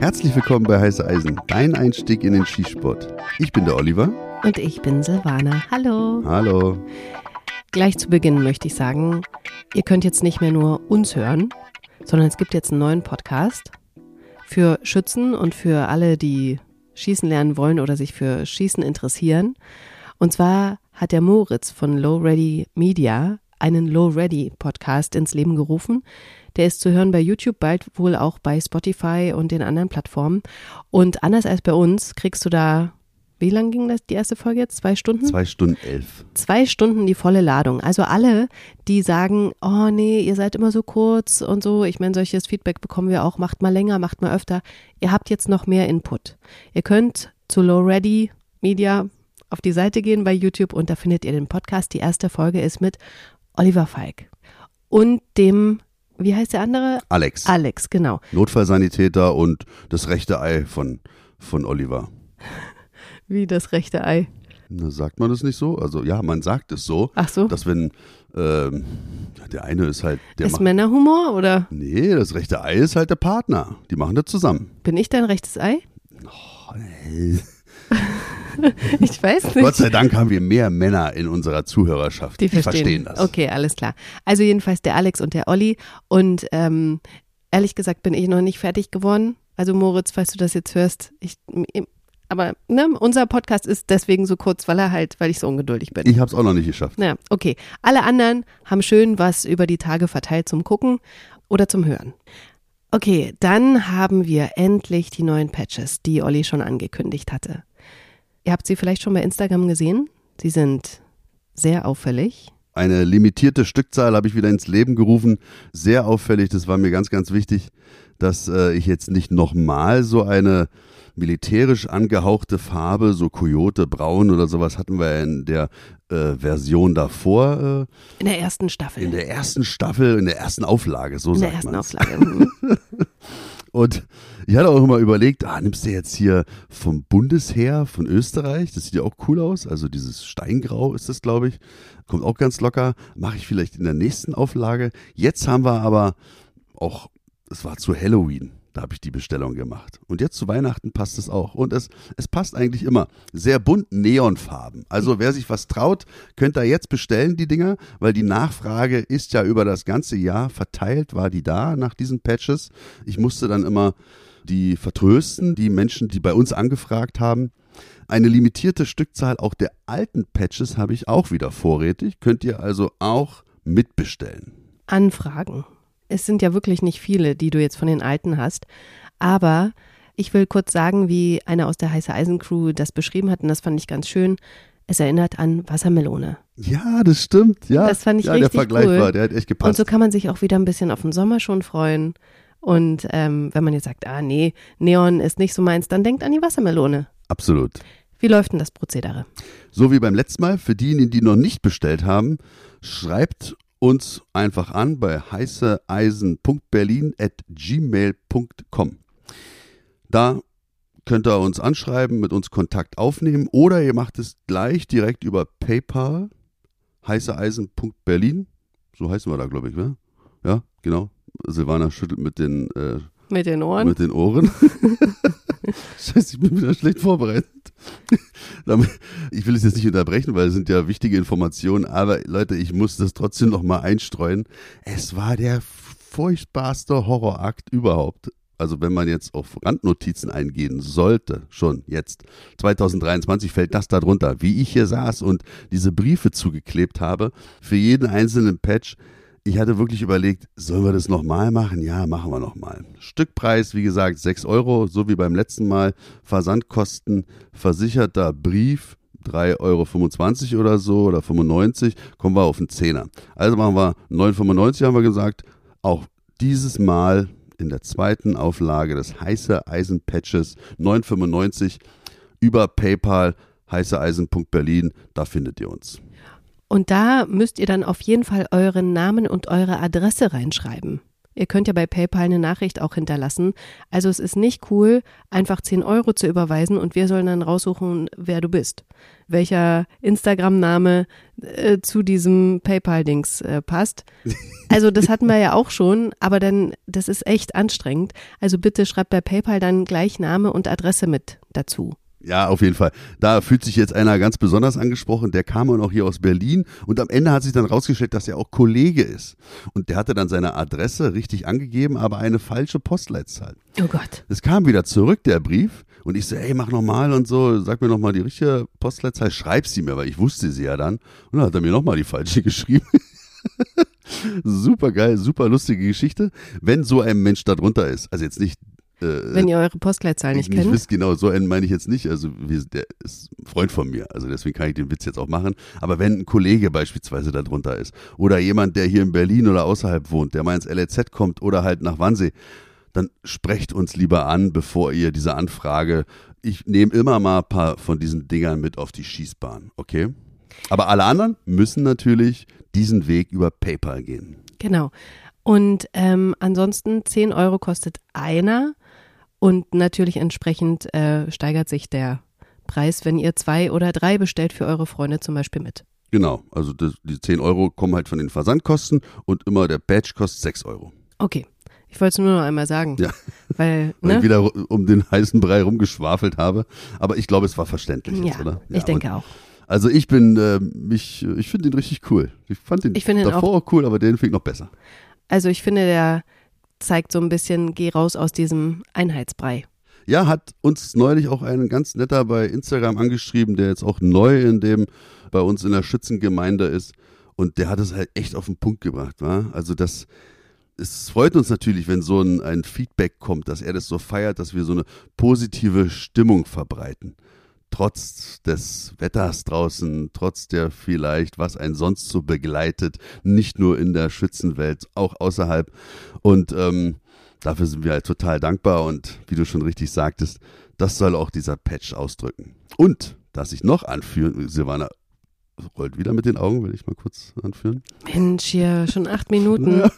Herzlich willkommen bei Heiße Eisen, dein Einstieg in den Skisport. Ich bin der Oliver. Und ich bin Silvana. Hallo. Hallo. Gleich zu Beginn möchte ich sagen, ihr könnt jetzt nicht mehr nur uns hören, sondern es gibt jetzt einen neuen Podcast für Schützen und für alle, die schießen lernen wollen oder sich für Schießen interessieren. Und zwar hat der Moritz von Low Ready Media einen Low Ready Podcast ins Leben gerufen. Der ist zu hören bei YouTube, bald wohl auch bei Spotify und den anderen Plattformen. Und anders als bei uns kriegst du da, wie lang ging das die erste Folge jetzt? Zwei Stunden? Zwei Stunden elf. Zwei Stunden die volle Ladung. Also alle, die sagen, oh nee, ihr seid immer so kurz und so. Ich meine, solches Feedback bekommen wir auch. Macht mal länger, macht mal öfter. Ihr habt jetzt noch mehr Input. Ihr könnt zu Low Ready Media auf die Seite gehen bei YouTube und da findet ihr den Podcast. Die erste Folge ist mit Oliver Falk und dem wie heißt der andere? Alex. Alex, genau. Notfallsanitäter und das rechte Ei von, von Oliver. Wie das rechte Ei. Na, sagt man das nicht so? Also ja, man sagt es so, Ach so. dass wenn ähm, der eine ist halt der ist macht, Männerhumor oder Nee, das rechte Ei ist halt der Partner. Die machen das zusammen. bin ich dein rechtes Ei? Oh, nee. Ich weiß Gott nicht. sei Dank haben wir mehr Männer in unserer Zuhörerschaft. Die verstehen. das. Okay, alles klar. Also jedenfalls der Alex und der Olli. Und ähm, ehrlich gesagt bin ich noch nicht fertig geworden. Also Moritz, falls du das jetzt hörst, ich, aber ne, unser Podcast ist deswegen so kurz, weil er halt, weil ich so ungeduldig bin. Ich habe es auch noch nicht geschafft. Ja, okay. Alle anderen haben schön was über die Tage verteilt zum Gucken oder zum Hören. Okay, dann haben wir endlich die neuen Patches, die Olli schon angekündigt hatte. Ihr habt sie vielleicht schon bei Instagram gesehen. Sie sind sehr auffällig. Eine limitierte Stückzahl habe ich wieder ins Leben gerufen. Sehr auffällig, das war mir ganz, ganz wichtig, dass äh, ich jetzt nicht nochmal so eine militärisch angehauchte Farbe, so Coyote Braun oder sowas hatten wir in der äh, Version davor, In der ersten Staffel. äh, in der ersten Staffel, in der ersten Auflage, so In der sagt ersten man's. Auflage. Und ich hatte auch immer überlegt, ah, nimmst du jetzt hier vom Bundesheer von Österreich? Das sieht ja auch cool aus. Also dieses Steingrau ist das, glaube ich. Kommt auch ganz locker. Mache ich vielleicht in der nächsten Auflage. Jetzt haben wir aber auch, es war zu Halloween. Da habe ich die Bestellung gemacht. Und jetzt zu Weihnachten passt es auch. Und es, es passt eigentlich immer. Sehr bunt, Neonfarben. Also wer sich was traut, könnt da jetzt bestellen, die Dinger, weil die Nachfrage ist ja über das ganze Jahr verteilt, war die da nach diesen Patches. Ich musste dann immer die vertrösten, die Menschen, die bei uns angefragt haben. Eine limitierte Stückzahl auch der alten Patches habe ich auch wieder vorrätig. Könnt ihr also auch mitbestellen. Anfragen. Es sind ja wirklich nicht viele, die du jetzt von den alten hast. Aber ich will kurz sagen, wie einer aus der Heiße Eisen Crew das beschrieben hat, und das fand ich ganz schön. Es erinnert an Wassermelone. Ja, das stimmt. Ja, Das fand ich ja, richtig der Vergleich cool. war, der hat echt Und gepasst. so kann man sich auch wieder ein bisschen auf den Sommer schon freuen. Und ähm, wenn man jetzt sagt, ah nee, Neon ist nicht so meins, dann denkt an die Wassermelone. Absolut. Wie läuft denn das Prozedere? So wie beim letzten Mal, für diejenigen, die noch nicht bestellt haben, schreibt uns einfach an bei heißeeisen.berlin.gmail.com. Da könnt ihr uns anschreiben, mit uns Kontakt aufnehmen oder ihr macht es gleich direkt über PayPal, heißeeisen.berlin. So heißen wir da, glaube ich, ne? Ja, genau. Silvana schüttelt mit den, äh, Mit den Ohren? mit den Ohren. Scheiße, ich bin wieder schlecht vorbereitet. Ich will es jetzt nicht unterbrechen, weil es sind ja wichtige Informationen, aber Leute, ich muss das trotzdem noch mal einstreuen. Es war der furchtbarste Horrorakt überhaupt. Also wenn man jetzt auf Randnotizen eingehen sollte, schon jetzt, 2023 fällt das da drunter, wie ich hier saß und diese Briefe zugeklebt habe, für jeden einzelnen Patch. Ich hatte wirklich überlegt, sollen wir das nochmal machen? Ja, machen wir nochmal. Stückpreis, wie gesagt, 6 Euro, so wie beim letzten Mal. Versandkosten, versicherter Brief, 3,25 Euro oder so oder 95, kommen wir auf einen Zehner. Also machen wir 9,95 haben wir gesagt. Auch dieses Mal in der zweiten Auflage des heiße Eisen Patches 9,95 über PayPal heißeeisen.berlin, da findet ihr uns. Und da müsst ihr dann auf jeden Fall euren Namen und eure Adresse reinschreiben. Ihr könnt ja bei PayPal eine Nachricht auch hinterlassen. Also es ist nicht cool, einfach 10 Euro zu überweisen und wir sollen dann raussuchen, wer du bist. Welcher Instagram-Name äh, zu diesem PayPal-Dings äh, passt. Also das hatten wir ja auch schon, aber dann, das ist echt anstrengend. Also bitte schreibt bei PayPal dann gleich Name und Adresse mit dazu. Ja, auf jeden Fall. Da fühlt sich jetzt einer ganz besonders angesprochen. Der kam auch hier aus Berlin und am Ende hat sich dann rausgestellt, dass er auch Kollege ist. Und der hatte dann seine Adresse richtig angegeben, aber eine falsche Postleitzahl. Oh Gott. Es kam wieder zurück, der Brief. Und ich so, ey, mach nochmal und so, sag mir nochmal die richtige Postleitzahl, schreib sie mir, weil ich wusste sie ja dann. Und dann hat er mir nochmal die falsche geschrieben. super geil, super lustige Geschichte, wenn so ein Mensch da drunter ist. Also jetzt nicht äh, Wenn ihr eure Postleitzahl nicht, nicht kennt. wisst, genau, so einen meine ich jetzt nicht. Also wir, der ist ein Freund von mir, also deswegen kann ich den Witz jetzt auch machen. Aber wenn ein Kollege beispielsweise da drunter ist oder jemand, der hier in Berlin oder außerhalb wohnt, der mal ins LEZ kommt oder halt nach Wannsee, dann sprecht uns lieber an, bevor ihr diese Anfrage. Ich nehme immer mal ein paar von diesen Dingern mit auf die Schießbahn, okay? Aber alle anderen müssen natürlich diesen Weg über PayPal gehen. Genau. Und ähm, ansonsten 10 Euro kostet einer. Und natürlich entsprechend äh, steigert sich der Preis, wenn ihr zwei oder drei bestellt für eure Freunde zum Beispiel mit. Genau, also das, die 10 Euro kommen halt von den Versandkosten und immer der Badge kostet 6 Euro. Okay. Ich wollte es nur noch einmal sagen. Ja. Weil, ne? weil ich wieder um den heißen Brei rumgeschwafelt habe. Aber ich glaube, es war verständlich jetzt, ja, oder? Ja, ich denke auch. Also ich bin, äh, mich, ich finde den richtig cool. Ich fand den ich davor auch, cool, aber den finde ich noch besser. Also ich finde, der zeigt so ein bisschen, geh raus aus diesem Einheitsbrei. Ja, hat uns neulich auch ein ganz netter bei Instagram angeschrieben, der jetzt auch neu in dem bei uns in der Schützengemeinde ist. Und der hat es halt echt auf den Punkt gebracht, wa? Also das, es freut uns natürlich, wenn so ein, ein Feedback kommt, dass er das so feiert, dass wir so eine positive Stimmung verbreiten trotz des Wetters draußen, trotz der vielleicht, was einen sonst so begleitet, nicht nur in der Schützenwelt, auch außerhalb. Und ähm, dafür sind wir halt total dankbar und wie du schon richtig sagtest, das soll auch dieser Patch ausdrücken. Und, dass ich noch anführen, Silvana rollt wieder mit den Augen, will ich mal kurz anführen. Mensch, hier schon acht Minuten. Ja.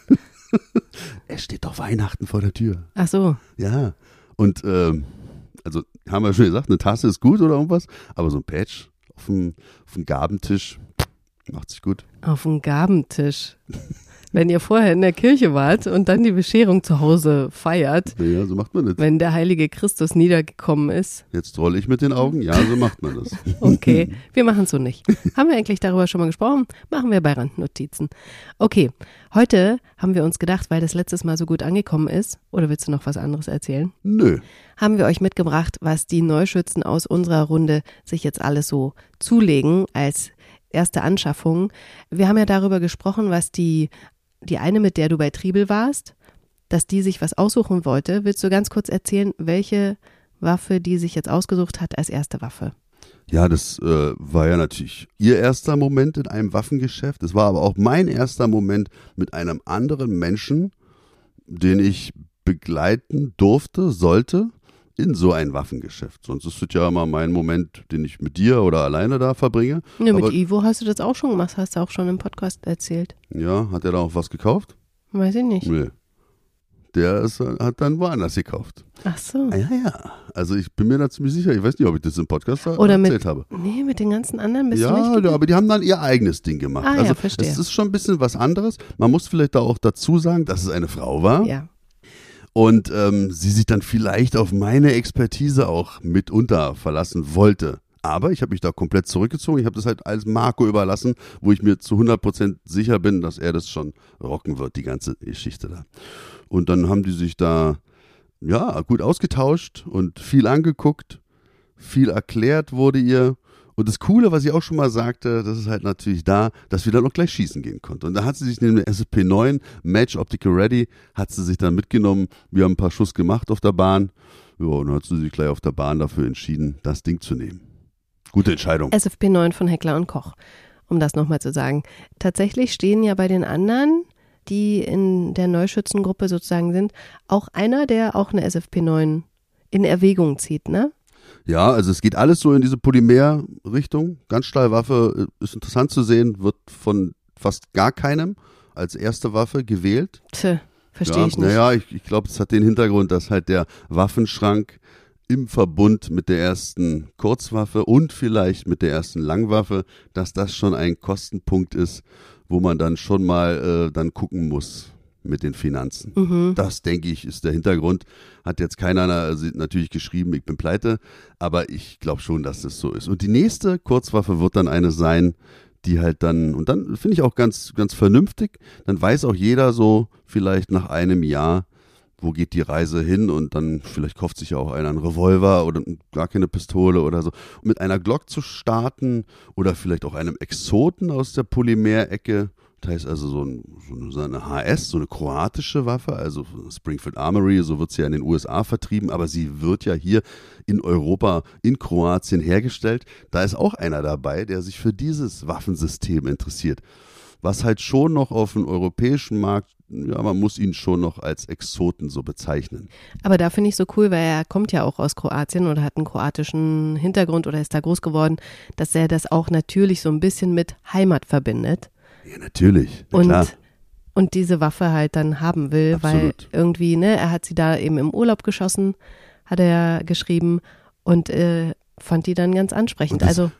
es steht doch Weihnachten vor der Tür. Ach so. Ja. Und ähm, also haben wir schon gesagt, eine Tasse ist gut oder irgendwas, aber so ein Patch auf dem, auf dem Gabentisch macht sich gut. Auf dem Gabentisch. wenn ihr vorher in der Kirche wart und dann die Bescherung zu Hause feiert. Ja, so macht man das. Wenn der heilige Christus niedergekommen ist. Jetzt rolle ich mit den Augen. Ja, so macht man das. okay, wir machen es so nicht. Haben wir eigentlich darüber schon mal gesprochen? Machen wir bei Randnotizen. Okay, heute haben wir uns gedacht, weil das letztes Mal so gut angekommen ist, oder willst du noch was anderes erzählen? Nö. Haben wir euch mitgebracht, was die Neuschützen aus unserer Runde sich jetzt alles so zulegen als erste Anschaffung. Wir haben ja darüber gesprochen, was die die eine, mit der du bei Triebel warst, dass die sich was aussuchen wollte. Willst du ganz kurz erzählen, welche Waffe die sich jetzt ausgesucht hat als erste Waffe? Ja, das äh, war ja natürlich ihr erster Moment in einem Waffengeschäft. Es war aber auch mein erster Moment mit einem anderen Menschen, den ich begleiten durfte, sollte in so ein Waffengeschäft. Sonst ist es ja immer mein Moment, den ich mit dir oder alleine da verbringe. Ja, mit Ivo hast du das auch schon gemacht, hast du auch schon im Podcast erzählt. Ja, hat er da auch was gekauft? Weiß ich nicht. Nee. Der ist, hat dann woanders gekauft. Ach so. Ah, ja, ja. Also ich bin mir da ziemlich sicher. Ich weiß nicht, ob ich das im Podcast Oder erzählt mit, habe. Nee, mit den ganzen anderen bist ja, du nicht. Ja, aber die haben dann ihr eigenes Ding gemacht. Ah, also ja, verstehe. es ist schon ein bisschen was anderes. Man muss vielleicht da auch dazu sagen, dass es eine Frau war. Ja und ähm, sie sich dann vielleicht auf meine Expertise auch mitunter verlassen wollte. Aber ich habe mich da komplett zurückgezogen. Ich habe das halt als Marco überlassen, wo ich mir zu 100% sicher bin, dass er das schon rocken wird, die ganze Geschichte da. Und dann haben die sich da, ja, gut ausgetauscht und viel angeguckt, viel erklärt wurde ihr. Und das Coole, was ich auch schon mal sagte, das ist halt natürlich da, dass wir dann auch gleich schießen gehen konnten. Und da hat sie sich neben der SSP9 Match Optical Ready, hat sie sich dann mitgenommen. Wir haben ein paar Schuss gemacht auf der Bahn. Ja, und dann hat sie sich gleich auf der Bahn dafür entschieden, das Ding zu nehmen. Gute Entscheidung. SFP9 von Heckler und Koch, um das nochmal zu sagen. Tatsächlich stehen ja bei den anderen, die in der Neuschützengruppe sozusagen sind, auch einer, der auch eine SFP9 in Erwägung zieht, ne? Ja, also es geht alles so in diese Polymer-Richtung. Ganzstahlwaffe äh, ist interessant zu sehen, wird von fast gar keinem als erste Waffe gewählt. Tö, Verstehe ja, ich nicht. Naja, ich, ich glaube, es hat den Hintergrund, dass halt der Waffenschrank im Verbund mit der ersten Kurzwaffe und vielleicht mit der ersten Langwaffe, dass das schon ein Kostenpunkt ist, wo man dann schon mal äh, dann gucken muss mit den Finanzen. Mhm. Das, denke ich, ist der Hintergrund. Hat jetzt keiner also natürlich geschrieben, ich bin pleite, aber ich glaube schon, dass das so ist. Und die nächste Kurzwaffe wird dann eine sein, die halt dann, und dann finde ich auch ganz, ganz vernünftig, dann weiß auch jeder so vielleicht nach einem Jahr, wo geht die Reise hin und dann vielleicht kauft sich ja auch einer einen Revolver oder gar keine Pistole oder so. mit einer Glock zu starten oder vielleicht auch einem Exoten aus der Polymerecke, das heißt also so, ein, so eine HS, so eine kroatische Waffe, also Springfield Armory, so wird sie ja in den USA vertrieben, aber sie wird ja hier in Europa, in Kroatien hergestellt. Da ist auch einer dabei, der sich für dieses Waffensystem interessiert. Was halt schon noch auf dem europäischen Markt ja, man muss ihn schon noch als Exoten so bezeichnen. Aber da finde ich so cool, weil er kommt ja auch aus Kroatien oder hat einen kroatischen Hintergrund oder ist da groß geworden, dass er das auch natürlich so ein bisschen mit Heimat verbindet. Ja, natürlich. Na, und, klar. und diese Waffe halt dann haben will, Absolut. weil irgendwie, ne, er hat sie da eben im Urlaub geschossen, hat er geschrieben und äh, fand die dann ganz ansprechend. Das, also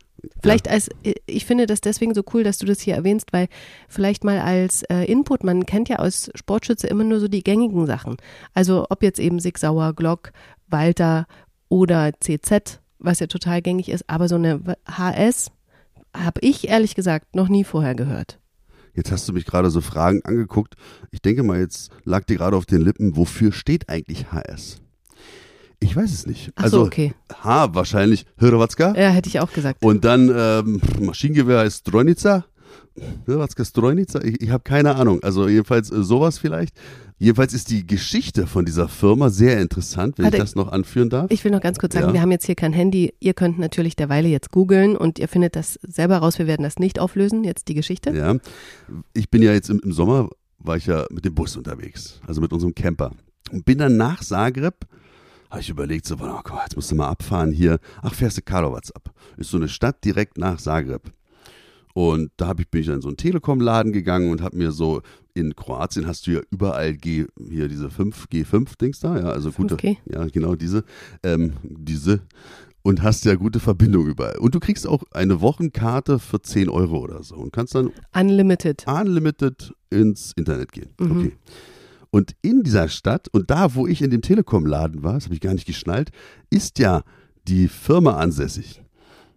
Vielleicht als, ich finde das deswegen so cool, dass du das hier erwähnst, weil vielleicht mal als äh, Input, man kennt ja aus Sportschütze immer nur so die gängigen Sachen. Also ob jetzt eben Sig Sauer, Glock, Walter oder CZ, was ja total gängig ist, aber so eine HS habe ich ehrlich gesagt noch nie vorher gehört. Jetzt hast du mich gerade so Fragen angeguckt. Ich denke mal, jetzt lag dir gerade auf den Lippen, wofür steht eigentlich HS? Ich weiß es nicht. Ach also so, okay. H wahrscheinlich Hrvatska. Ja, hätte ich auch gesagt. Und dann ähm, Maschinengewehr heißt Strojnica. Hrvatska Strojnica. Ich, ich habe keine Ahnung. Also jedenfalls äh, sowas vielleicht. Jedenfalls ist die Geschichte von dieser Firma sehr interessant, wenn Warte, ich das noch anführen darf. Ich will noch ganz kurz sagen, ja. wir haben jetzt hier kein Handy. Ihr könnt natürlich derweile jetzt googeln und ihr findet das selber raus. Wir werden das nicht auflösen, jetzt die Geschichte. Ja, ich bin ja jetzt im, im Sommer, war ich ja mit dem Bus unterwegs, also mit unserem Camper. Und bin dann nach Zagreb habe ich überlegt, so, oh Gott, jetzt musst du mal abfahren hier. Ach, fährst du Karlovac ab. Ist so eine Stadt direkt nach Zagreb. Und da hab ich, bin ich in so einen Telekom-Laden gegangen und habe mir so, in Kroatien hast du ja überall G, hier diese 5, G5-Dings da, ja, also gute, 5G. ja, genau diese, ähm, diese, und hast ja gute Verbindung überall. Und du kriegst auch eine Wochenkarte für 10 Euro oder so und kannst dann Unlimited. Unlimited ins Internet gehen. Mhm. Okay. Und in dieser Stadt und da, wo ich in dem Telekom-Laden war, das habe ich gar nicht geschnallt, ist ja die Firma ansässig.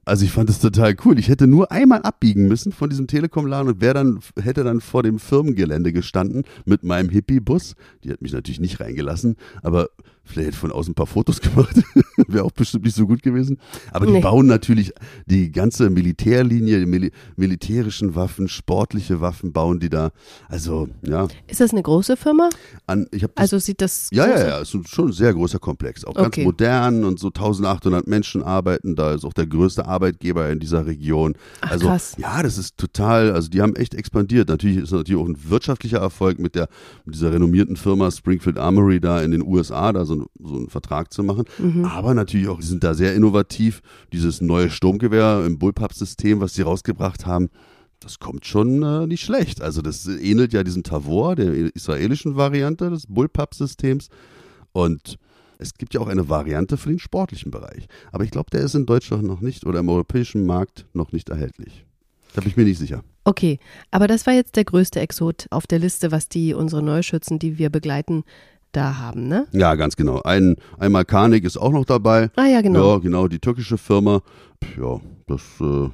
Also ich fand das total cool. Ich hätte nur einmal abbiegen müssen von diesem Telekom-Laden und wer dann hätte dann vor dem Firmengelände gestanden mit meinem Hippie-Bus. Die hat mich natürlich nicht reingelassen, aber Vielleicht hätte von außen ein paar Fotos gemacht. Wäre auch bestimmt nicht so gut gewesen. Aber die nee. bauen natürlich die ganze Militärlinie, die Mil militärischen Waffen, sportliche Waffen bauen die da. Also, ja. Ist das eine große Firma? An, das, also sieht das. Ja, ja, ja. Es ist schon ein sehr großer Komplex. Auch ganz modern und so 1800 Menschen arbeiten da. Ist auch der größte Arbeitgeber in dieser Region. Ach, also, krass. ja, das ist total. Also, die haben echt expandiert. Natürlich ist natürlich auch ein wirtschaftlicher Erfolg mit der, mit dieser renommierten Firma Springfield Armory da in den USA. Da so so, so einen Vertrag zu machen. Mhm. Aber natürlich auch, sie sind da sehr innovativ. Dieses neue Sturmgewehr im Bullpup-System, was sie rausgebracht haben, das kommt schon äh, nicht schlecht. Also das ähnelt ja diesem Tavor, der israelischen Variante des Bullpup-Systems. Und es gibt ja auch eine Variante für den sportlichen Bereich. Aber ich glaube, der ist in Deutschland noch nicht oder im europäischen Markt noch nicht erhältlich. Da bin ich mir nicht sicher. Okay, aber das war jetzt der größte Exot auf der Liste, was die unsere Neuschützen, die wir begleiten, da haben, ne? Ja, ganz genau. Ein, einmal Karnik ist auch noch dabei. Ah ja, genau. Ja, genau, die türkische Firma. Ja, das äh,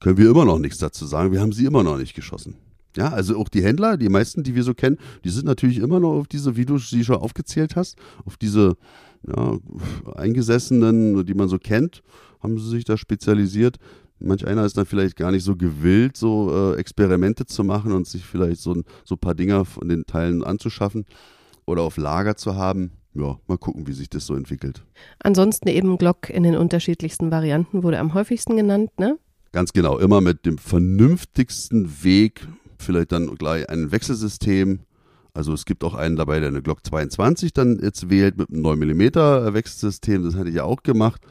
können wir immer noch nichts dazu sagen. Wir haben sie immer noch nicht geschossen. Ja, also auch die Händler, die meisten, die wir so kennen, die sind natürlich immer noch auf diese, wie du sie schon aufgezählt hast, auf diese ja, Eingesessenen, die man so kennt, haben sie sich da spezialisiert. Manch einer ist dann vielleicht gar nicht so gewillt, so äh, Experimente zu machen und sich vielleicht so ein so paar Dinger von den Teilen anzuschaffen oder auf Lager zu haben. Ja, mal gucken, wie sich das so entwickelt. Ansonsten eben Glock in den unterschiedlichsten Varianten wurde am häufigsten genannt, ne? Ganz genau, immer mit dem vernünftigsten Weg, vielleicht dann gleich ein Wechselsystem, Also es gibt auch einen dabei, der eine Glock 22 dann jetzt wählt mit einem 9 mm Wechselsystem. Das hatte ich ja auch gemacht.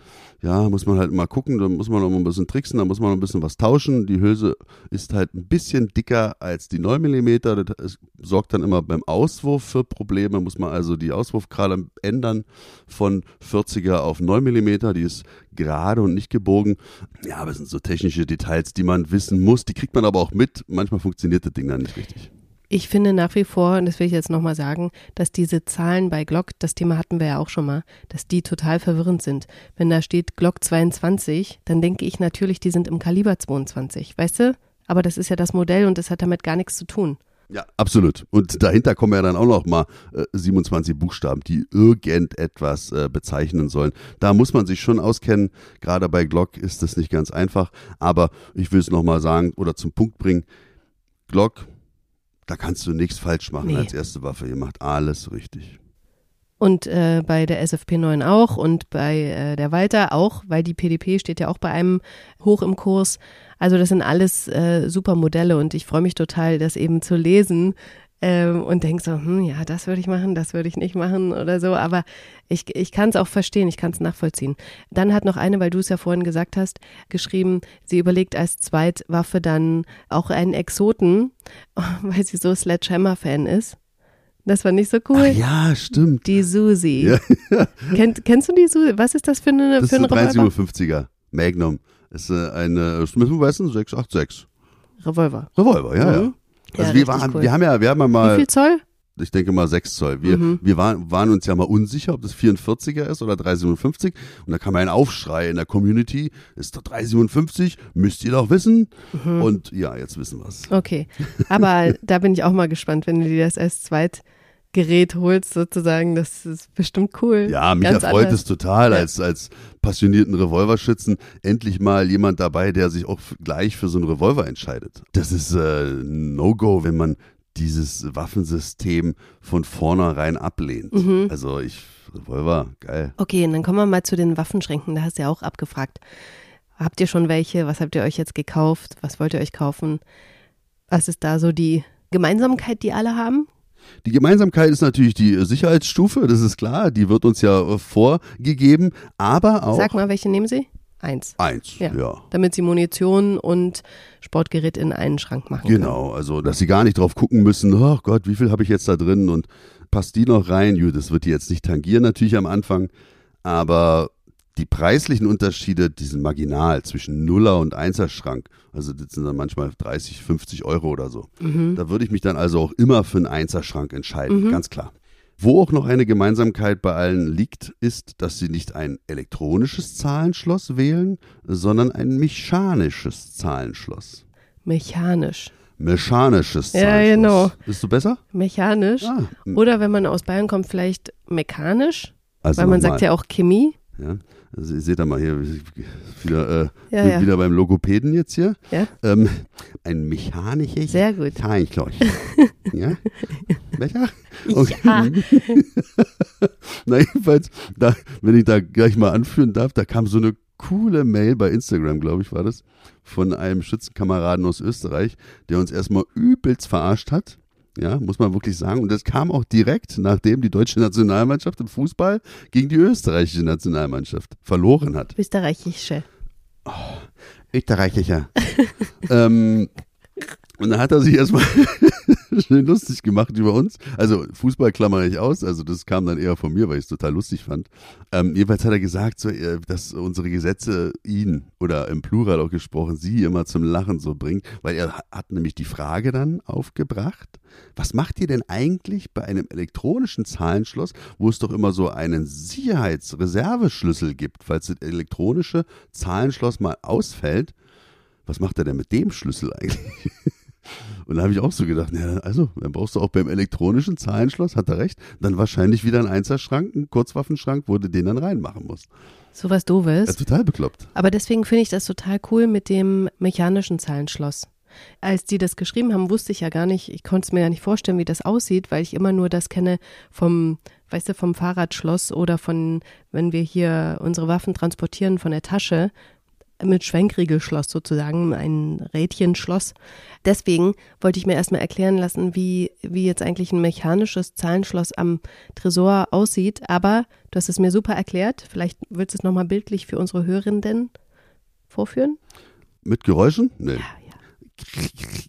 Ja, muss man halt mal gucken, da muss man noch mal ein bisschen tricksen, da muss man noch ein bisschen was tauschen. Die Hülse ist halt ein bisschen dicker als die 9 mm. Das sorgt dann immer beim Auswurf für Probleme. Muss man also die Auswurfgrade ändern von 40er auf 9 mm. Die ist gerade und nicht gebogen. Ja, aber es sind so technische Details, die man wissen muss. Die kriegt man aber auch mit. Manchmal funktioniert das Ding dann nicht richtig. Ich finde nach wie vor, und das will ich jetzt nochmal sagen, dass diese Zahlen bei Glock, das Thema hatten wir ja auch schon mal, dass die total verwirrend sind. Wenn da steht Glock 22, dann denke ich natürlich, die sind im Kaliber 22, weißt du? Aber das ist ja das Modell und das hat damit gar nichts zu tun. Ja, absolut. Und dahinter kommen ja dann auch noch mal äh, 27 Buchstaben, die irgendetwas äh, bezeichnen sollen. Da muss man sich schon auskennen. Gerade bei Glock ist das nicht ganz einfach. Aber ich will es nochmal sagen oder zum Punkt bringen. Glock da kannst du nichts falsch machen nee. als erste Waffe. Ihr macht alles richtig. Und äh, bei der SFP9 auch und bei äh, der Walter auch, weil die PDP steht ja auch bei einem hoch im Kurs. Also das sind alles äh, super Modelle und ich freue mich total, das eben zu lesen, ähm, und denk so, hm, ja, das würde ich machen, das würde ich nicht machen oder so. Aber ich, ich kann es auch verstehen, ich kann es nachvollziehen. Dann hat noch eine, weil du es ja vorhin gesagt hast, geschrieben, sie überlegt als Zweitwaffe dann auch einen Exoten, weil sie so Sledgehammer-Fan ist. Das war nicht so cool. Ach ja, stimmt. Die Susi. Ja. Kennt, kennst du die Susi? Was ist das für eine Das für ist eine 357er Magnum. Das ist äh, eine Smith Wesson 686. Revolver. Revolver, ja, mhm. ja. Also ja, wir waren, cool. wir haben ja, wir haben ja mal. Wie viel Zoll? Ich denke mal 6 Zoll. Wir, mhm. wir waren, waren uns ja mal unsicher, ob das 44er ist oder 357. Und da kam ein Aufschrei in der Community. Ist doch 357, müsst ihr doch wissen. Mhm. Und ja, jetzt wissen wir es. Okay. Aber da bin ich auch mal gespannt, wenn du dir das als zweit Gerät holst, sozusagen, das ist bestimmt cool. Ja, mich Ganz erfreut anders. es total, ja. als, als passionierten Revolverschützen endlich mal jemand dabei, der sich auch gleich für so einen Revolver entscheidet. Das ist äh, No-Go, wenn man dieses Waffensystem von vornherein ablehnt. Mhm. Also ich, Revolver, geil. Okay, und dann kommen wir mal zu den Waffenschränken, da hast du ja auch abgefragt. Habt ihr schon welche? Was habt ihr euch jetzt gekauft? Was wollt ihr euch kaufen? Was ist da so die Gemeinsamkeit, die alle haben? Die Gemeinsamkeit ist natürlich die Sicherheitsstufe, das ist klar, die wird uns ja vorgegeben, aber auch. Sag mal, welche nehmen Sie? Eins. Eins, ja. ja. Damit Sie Munition und Sportgerät in einen Schrank machen Genau, können. also dass Sie gar nicht drauf gucken müssen, oh Gott, wie viel habe ich jetzt da drin und passt die noch rein? Das wird die jetzt nicht tangieren natürlich am Anfang, aber die preislichen Unterschiede, die sind marginal zwischen Nuller und Einserschrank. Also das sind dann manchmal 30, 50 Euro oder so. Mhm. Da würde ich mich dann also auch immer für einen Einserschrank entscheiden, mhm. ganz klar. Wo auch noch eine Gemeinsamkeit bei allen liegt, ist, dass sie nicht ein elektronisches Zahlenschloss wählen, sondern ein mechanisches Zahlenschloss. Mechanisch. Mechanisches Zahlenschloss. Ja, genau. Bist du besser? Mechanisch. Ah. Oder wenn man aus Bayern kommt, vielleicht mechanisch. Also weil man sagt ja auch Chemie. Ja. Also ihr seht da mal hier wieder, äh, ja, ja. wieder beim Logopäden jetzt hier. Ja? Ähm, ein mechanisches Sehr gut. Zahnschloss. ja? Welcher? Okay. Ja. Na jedenfalls, da, wenn ich da gleich mal anführen darf, da kam so eine coole Mail bei Instagram, glaube ich, war das, von einem Schützenkameraden aus Österreich, der uns erstmal übelst verarscht hat ja, muss man wirklich sagen. Und das kam auch direkt, nachdem die deutsche Nationalmannschaft im Fußball gegen die österreichische Nationalmannschaft verloren hat. Österreichische. Oh, österreichischer. ähm, und dann hat er sich erstmal schön lustig gemacht über uns. Also Fußball klammere ich aus, also das kam dann eher von mir, weil ich es total lustig fand. Ähm, jedenfalls hat er gesagt, so, äh, dass unsere Gesetze ihn oder im Plural auch gesprochen, sie immer zum Lachen so bringt, weil er hat nämlich die Frage dann aufgebracht, was macht ihr denn eigentlich bei einem elektronischen Zahlenschloss, wo es doch immer so einen Sicherheitsreserveschlüssel gibt, falls das elektronische Zahlenschloss mal ausfällt? Was macht er denn mit dem Schlüssel eigentlich? Und da habe ich auch so gedacht, ja, also, dann brauchst du auch beim elektronischen Zahlenschloss, hat er recht, dann wahrscheinlich wieder ein Einserschrank, ein Kurzwaffenschrank, wo du den dann reinmachen musst. So was doofes. Ja, total bekloppt. Aber deswegen finde ich das total cool mit dem mechanischen Zahlenschloss. Als die das geschrieben haben, wusste ich ja gar nicht, ich konnte es mir ja nicht vorstellen, wie das aussieht, weil ich immer nur das kenne vom, weißt du, vom Fahrradschloss oder von, wenn wir hier unsere Waffen transportieren von der Tasche, mit Schwenkriegelschloss sozusagen, ein Rädchenschloss. Deswegen wollte ich mir erstmal erklären lassen, wie, wie jetzt eigentlich ein mechanisches Zahlenschloss am Tresor aussieht. Aber du hast es mir super erklärt. Vielleicht willst du es nochmal bildlich für unsere Hörenden vorführen? Mit Geräuschen? Nee.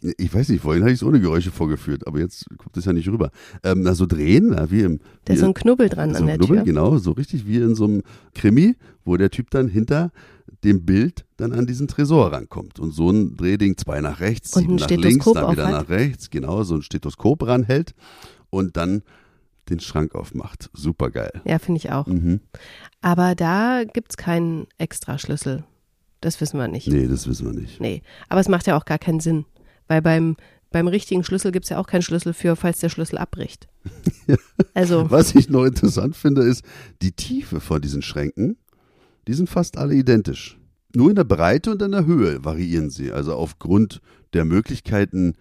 Ja, Ich weiß nicht, vorhin hatte ich es ohne Geräusche vorgeführt, aber jetzt kommt es ja nicht rüber. Ähm, na, so drehen, na, wie im. Da ist so ein Knubbel dran so an der Knubbel, Tür. genau, so richtig wie in so einem Krimi, wo der Typ dann hinter dem Bild dann an diesen Tresor rankommt und so ein Drehding zwei nach rechts, Und sieben nach links, dann wieder nach rechts, genau, so ein Stethoskop ranhält und dann den Schrank aufmacht. Super geil. Ja, finde ich auch. Mhm. Aber da gibt's keinen Extraschlüssel. Das wissen wir nicht. Nee, das wissen wir nicht. Nee. Aber es macht ja auch gar keinen Sinn. Weil beim, beim richtigen Schlüssel gibt's ja auch keinen Schlüssel für, falls der Schlüssel abbricht. Also, Was ich noch interessant finde, ist die Tiefe von diesen Schränken. Die sind fast alle identisch. Nur in der Breite und in der Höhe variieren sie. Also aufgrund der Möglichkeiten,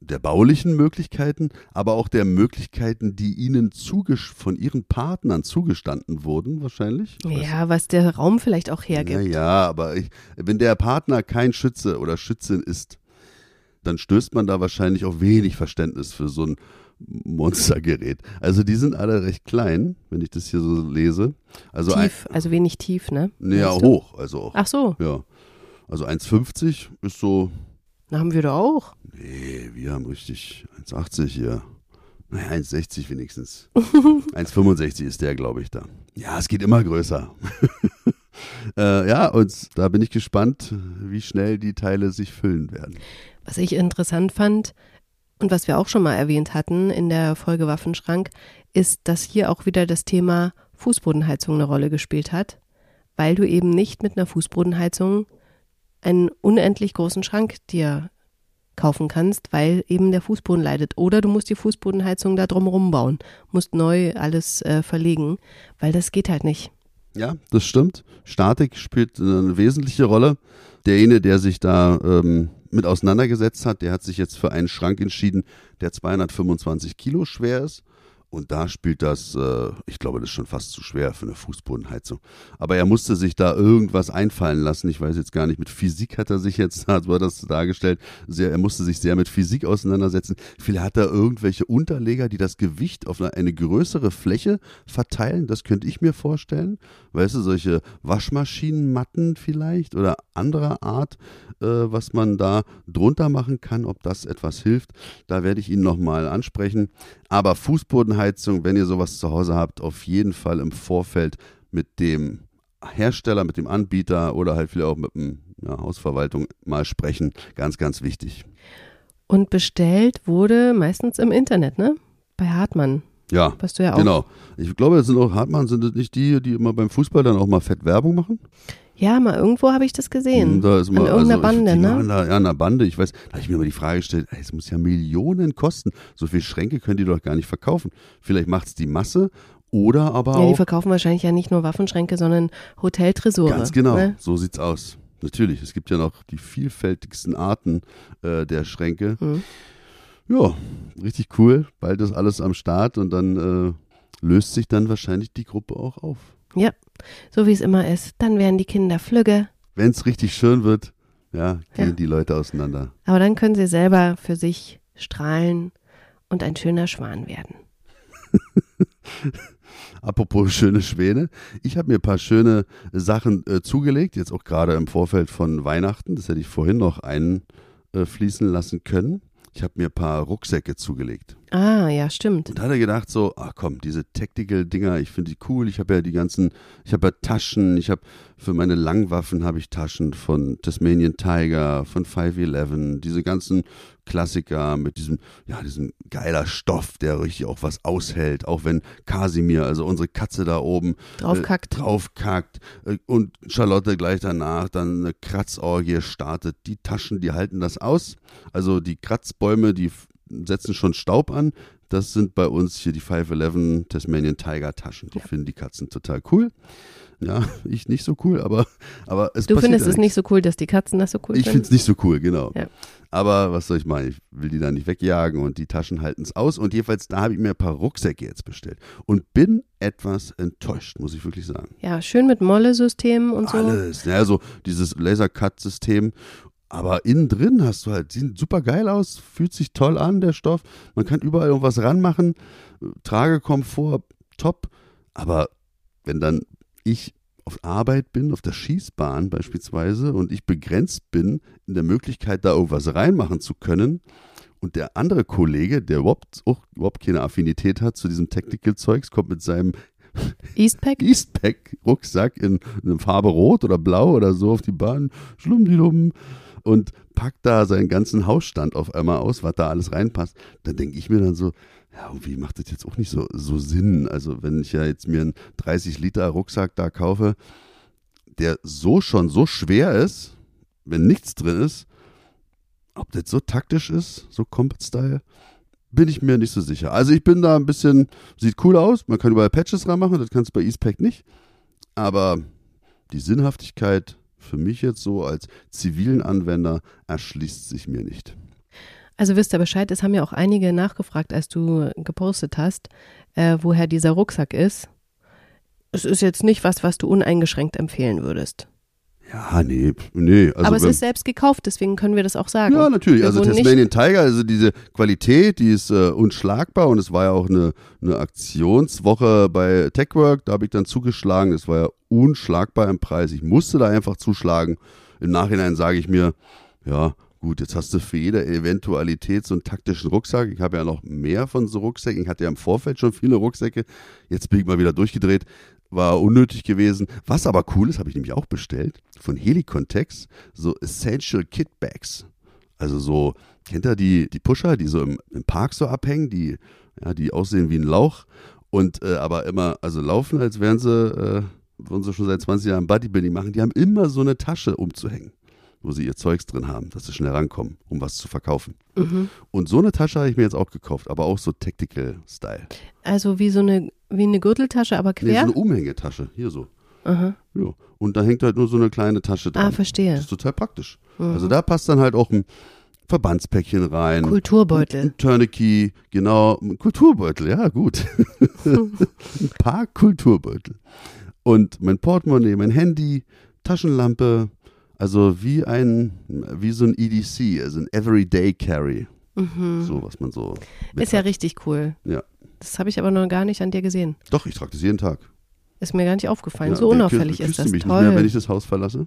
der baulichen Möglichkeiten, aber auch der Möglichkeiten, die ihnen von ihren Partnern zugestanden wurden, wahrscheinlich. ja, was der Raum vielleicht auch hergibt. ja, aber ich, wenn der Partner kein Schütze oder Schützin ist, dann stößt man da wahrscheinlich auf wenig Verständnis für so ein Monstergerät. Also die sind alle recht klein, wenn ich das hier so lese. Also Tief, also wenig tief, ne? ein, ja, hoch, also auch. Ach so, Ja. Also 1,50 ist so, na haben wir doch auch. nee, wir haben richtig 1,80 hier. Naja, 1,60 wenigstens. 1,65 ist der, glaube ich, da. Ja, es geht immer größer. äh, ja, und da bin ich gespannt, wie schnell die Teile sich füllen werden. Was ich interessant fand und was wir auch schon mal erwähnt hatten in der Folge Waffenschrank, ist, dass hier auch wieder das Thema Fußbodenheizung eine Rolle gespielt hat, weil du eben nicht mit einer Fußbodenheizung einen unendlich großen Schrank dir kaufen kannst, weil eben der Fußboden leidet. Oder du musst die Fußbodenheizung da drumherum bauen, musst neu alles äh, verlegen, weil das geht halt nicht. Ja, das stimmt. Statik spielt eine wesentliche Rolle. Derjenige, der sich da ähm, mit auseinandergesetzt hat, der hat sich jetzt für einen Schrank entschieden, der 225 Kilo schwer ist. Und da spielt das, äh, ich glaube, das ist schon fast zu schwer für eine Fußbodenheizung. Aber er musste sich da irgendwas einfallen lassen. Ich weiß jetzt gar nicht, mit Physik hat er sich jetzt, hat er das dargestellt, sehr, er musste sich sehr mit Physik auseinandersetzen. Vielleicht hat er irgendwelche Unterleger, die das Gewicht auf eine, eine größere Fläche verteilen. Das könnte ich mir vorstellen. Weißt du, solche Waschmaschinenmatten vielleicht oder anderer Art, äh, was man da drunter machen kann, ob das etwas hilft. Da werde ich ihn nochmal ansprechen. Aber Fußbodenheizung, wenn ihr sowas zu Hause habt, auf jeden Fall im Vorfeld mit dem Hersteller, mit dem Anbieter oder halt vielleicht auch mit dem ja, Hausverwaltung mal sprechen. Ganz, ganz wichtig. Und bestellt wurde meistens im Internet, ne? Bei Hartmann, Ja, ja auch genau. Ich glaube, das sind auch Hartmann, sind das nicht die, die immer beim Fußball dann auch mal fett Werbung machen? Ja, mal irgendwo habe ich das gesehen. Da ist An mal, irgendeiner also, Bande, ne? ja, an der Bande. Ich weiß, da habe ich mir mal die Frage gestellt, ey, es muss ja Millionen kosten. So viel Schränke können die doch gar nicht verkaufen. Vielleicht macht es die Masse oder aber Ja, die auch. verkaufen wahrscheinlich ja nicht nur Waffenschränke, sondern Hoteltresore. Ganz genau, Ne? so sieht's aus. Natürlich, es gibt ja noch die vielfältigsten Arten äh, der Schränke. Hm. Ja, richtig cool. Bald ist alles am Start und dann äh, löst sich dann wahrscheinlich die Gruppe auch auf. Ja, so wie es immer ist. Dann werden die Kinder flügge, Wenn es richtig schön wird, ja, gehen Ja. die Leute auseinander. aber dann können sie selber für sich strahlen und ein schöner Schwan werden. Apropos schöne Schwäne. Ich habe mir ein paar schöne Sachen äh, zugelegt, jetzt auch gerade im Vorfeld von Weihnachten. Das hätte ich vorhin noch einfließen lassen können. Ich habe mir ein paar Rucksäcke zugelegt. Ah, ja, stimmt. Und da hat er gedacht so, ach komm, diese Tactical-Dinger, ich finde die cool. Ich habe ja die ganzen, ich habe ja Taschen, ich habe für meine Langwaffen habe ich Taschen von Tasmanian Tiger, von 511, diese ganzen Klassiker mit diesem, ja, diesem geiler Stoff, der richtig auch was aushält, auch wenn Kasimir, also unsere Katze da oben, Draufkackt. äh, draufkackt äh, und Charlotte gleich danach dann eine Kratzorgie startet. Die Taschen, die halten das aus. Also die Kratzbäume, die setzen schon Staub an. Das sind bei uns hier die 511 Tasmanian Tiger Taschen. Die Ja. finden die Katzen total cool. Ja, ich nicht so cool, aber, aber es Du findest ja es nichts. nicht so cool, dass die Katzen das so cool Ich finde finden? es nicht so cool, genau. Ja. Aber was soll ich meinen? Ich will die da nicht wegjagen und die Taschen halten es aus. Und jedenfalls, da habe ich mir ein paar Rucksäcke jetzt bestellt und bin etwas enttäuscht, muss ich wirklich sagen. Ja, schön mit Molle-System und so. Alles. Ja, so dieses Laser-Cut-System. Aber innen drin hast du halt, sieht super geil aus, fühlt sich toll an, der Stoff. Man kann überall irgendwas ranmachen. Tragekomfort, top. Aber wenn dann ich auf Arbeit bin, auf der Schießbahn beispielsweise, und ich begrenzt bin in der Möglichkeit, da irgendwas reinmachen zu können, und der andere Kollege, der überhaupt, auch überhaupt keine Affinität hat zu diesem Technical-Zeugs, kommt mit seinem Eastpack? Eastpack-Rucksack in, in einer Farbe rot oder blau oder so auf die Bahn, schlummdilumm, und packt da seinen ganzen Hausstand auf einmal aus, was da alles reinpasst. Dann denke ich mir dann so, ja, irgendwie macht das jetzt auch nicht so, so Sinn. Also wenn ich ja jetzt mir einen 30 Liter Rucksack da kaufe, der so schon so schwer ist, wenn nichts drin ist, ob das so taktisch ist, so Combat-Style, bin ich mir nicht so sicher. Also ich bin da ein bisschen, sieht cool aus, man kann überall Patches ranmachen, das kannst du bei Eastpack nicht. Aber die Sinnhaftigkeit für mich jetzt so als zivilen Anwender erschließt sich mir nicht. Also wisst ihr Bescheid, es haben ja auch einige nachgefragt, als du gepostet hast, äh, woher dieser Rucksack ist. Es ist jetzt nicht was, was du uneingeschränkt empfehlen würdest. Ja, nee, nee. Also Aber es wenn- ist selbst gekauft, deswegen können wir das auch sagen. Ja, natürlich. Wir Also Tasmanian Tiger, also diese Qualität, die ist äh, unschlagbar und es war ja auch eine, eine Aktionswoche bei TechWork, da habe ich dann zugeschlagen, es war ja unschlagbar im Preis. Ich musste da einfach zuschlagen. Im Nachhinein sage ich mir, ja, gut, jetzt hast du für jede Eventualität so einen taktischen Rucksack. Ich habe ja noch mehr von so Rucksäcken. Ich hatte ja im Vorfeld schon viele Rucksäcke. Jetzt bin ich mal wieder durchgedreht. War unnötig gewesen. Was aber cool ist, habe ich nämlich auch bestellt, von Helicontex, so Essential Kit Bags. Also so, kennt ihr die, die Pusher, die so im, im Park so abhängen, die, ja, die aussehen wie ein Lauch und äh, aber immer, also laufen, als wären sie, äh, würden sie schon seit 20 Jahren Bodybuilding machen, die haben immer so eine Tasche umzuhängen, wo sie ihr Zeugs drin haben, dass sie schnell rankommen, um was zu verkaufen. Mhm. Und so eine Tasche habe ich mir jetzt auch gekauft, aber auch so Tactical-Style. Also wie so eine, wie eine Gürteltasche, aber Nee, so quer. eine Umhängetasche, hier so. Aha. Ja. Und da hängt halt nur so eine kleine Tasche dran. Ah, Das verstehe. ist total praktisch. Mhm. Also da passt dann halt auch ein Verbandspäckchen rein. Kulturbeutel. Ein Tourniquet, genau. Ein Kulturbeutel, ja, gut. ein paar Kulturbeutel. Und mein Portemonnaie, mein Handy, Taschenlampe, also wie ein, wie so ein EDC, also ein Everyday Carry. Mhm. So, was man so. Ist ja hat. richtig cool. Ja. Das habe ich aber noch gar nicht an dir gesehen. Doch, ich trage das jeden Tag. Ist mir gar nicht aufgefallen. Ja, so unauffällig ist das. mich Toll. nicht mehr, wenn ich das Haus verlasse?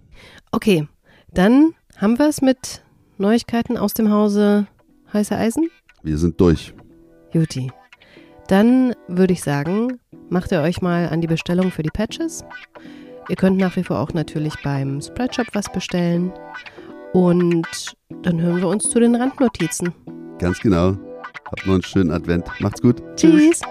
okay, dann haben wir es mit Neuigkeiten aus dem Hause Heiße Eisen. Wir sind durch. Juti. Dann würde ich sagen, macht ihr euch mal an die Bestellung für die Patches. Ihr könnt nach wie vor auch natürlich beim Spreadshop was bestellen. Und dann hören wir uns zu den Randnotizen. Ganz genau. Habt noch einen schönen Advent. Macht's gut. Tschüss.